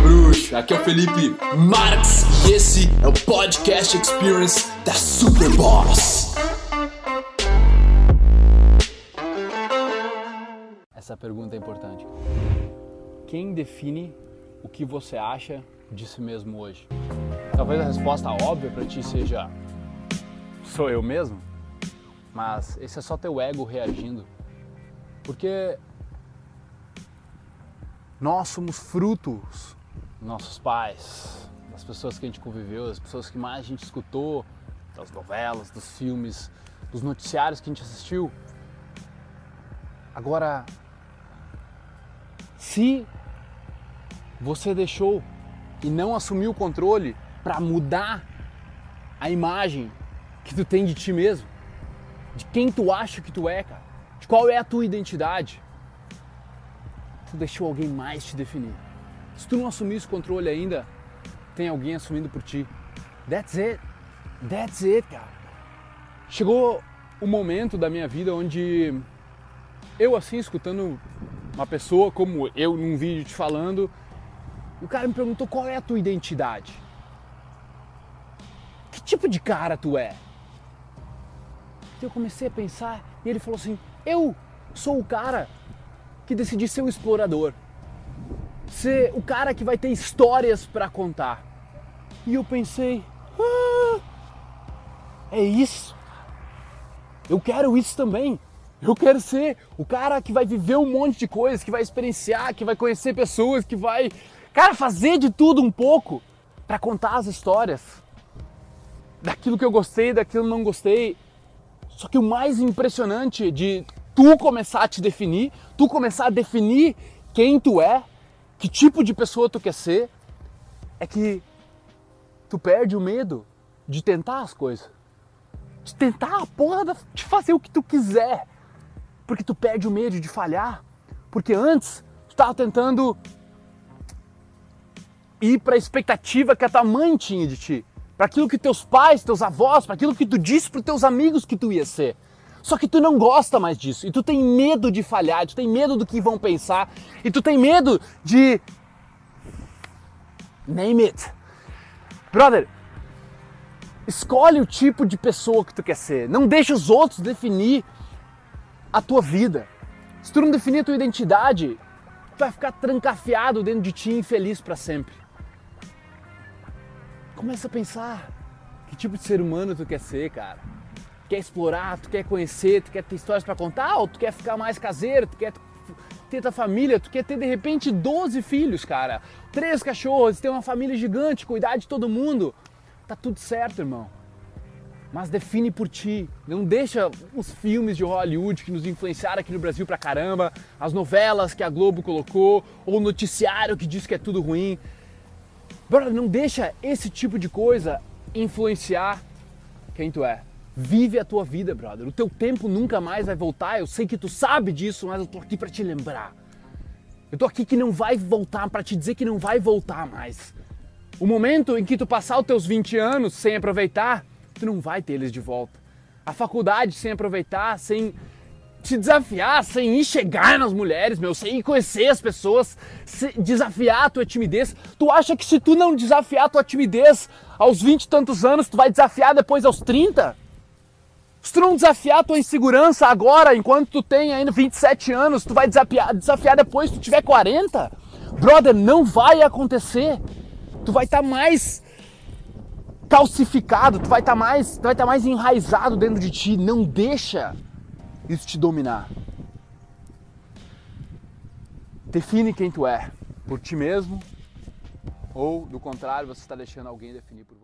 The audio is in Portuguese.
bruxo? Aqui é o Felipe Marx e esse é o Podcast Experience da Superboss. Essa pergunta é importante. Quem define o que você acha de si mesmo hoje? Talvez a resposta óbvia para ti seja: sou eu mesmo? Mas esse é só teu ego reagindo. Porque nós somos frutos nossos pais, das pessoas que a gente conviveu, das pessoas que mais a gente escutou, das novelas, dos filmes, dos noticiários que a gente assistiu. Agora, se você deixou e não assumiu o controle para mudar a imagem que tu tem de ti mesmo, de quem tu acha que tu é, cara, de qual é a tua identidade, tu deixou alguém mais te definir. Se tu não assumir esse controle ainda, tem alguém assumindo por ti. That's it. That's it, cara. Chegou o momento da minha vida onde eu assim escutando uma pessoa como eu num vídeo te falando, o cara me perguntou qual é a tua identidade. Que tipo de cara tu é? eu comecei a pensar e ele falou assim: "Eu sou o cara que decidi ser o explorador. Ser o cara que vai ter histórias para contar. E eu pensei, ah, é isso. Eu quero isso também. Eu quero ser o cara que vai viver um monte de coisas, que vai experienciar, que vai conhecer pessoas, que vai, cara, fazer de tudo um pouco para contar as histórias. Daquilo que eu gostei, daquilo que não gostei. Só que o mais impressionante de tu começar a te definir, tu começar a definir quem tu é, que tipo de pessoa tu quer ser, é que tu perde o medo de tentar as coisas. De tentar a porra de fazer o que tu quiser. Porque tu perde o medo de falhar. Porque antes tu tava tentando ir para a expectativa que a tua mãe tinha de ti, para aquilo que teus pais, teus avós, para aquilo que tu disse para teus amigos que tu ia ser. Só que tu não gosta mais disso e tu tem medo de falhar, tu tem medo do que vão pensar e tu tem medo de name it. Brother, escolhe o tipo de pessoa que tu quer ser. Não deixa os outros definir a tua vida. Se tu não definir a tua identidade, tu vai ficar trancafiado dentro de ti infeliz para sempre. Começa a pensar que tipo de ser humano tu quer ser, cara quer explorar, tu quer conhecer, tu quer ter histórias para contar, ou tu quer ficar mais caseiro, tu quer ter tua família, tu quer ter de repente 12 filhos, cara, três cachorros, ter uma família gigante, cuidar de todo mundo. Tá tudo certo, irmão. Mas define por ti. Não deixa os filmes de Hollywood que nos influenciaram aqui no Brasil pra caramba, as novelas que a Globo colocou, ou o noticiário que diz que é tudo ruim. Brother, não deixa esse tipo de coisa influenciar quem tu é. Vive a tua vida, brother. O teu tempo nunca mais vai voltar. Eu sei que tu sabe disso, mas eu tô aqui para te lembrar. Eu tô aqui que não vai voltar para te dizer que não vai voltar mais. O momento em que tu passar os teus 20 anos sem aproveitar, tu não vai ter eles de volta. A faculdade sem aproveitar, sem te desafiar, sem ir chegar nas mulheres, meu, sem ir conhecer as pessoas, desafiar a tua timidez. Tu acha que se tu não desafiar a tua timidez aos 20 e tantos anos, tu vai desafiar depois aos 30? Se tu não desafiar a tua insegurança agora, enquanto tu tem ainda 27 anos, tu vai desafiar, desafiar depois que tu tiver 40? Brother, não vai acontecer. Tu vai estar tá mais calcificado, tu vai estar tá mais, tu vai estar tá mais enraizado dentro de ti. Não deixa isso te dominar. Define quem tu é, por ti mesmo, ou do contrário, você está deixando alguém definir por você.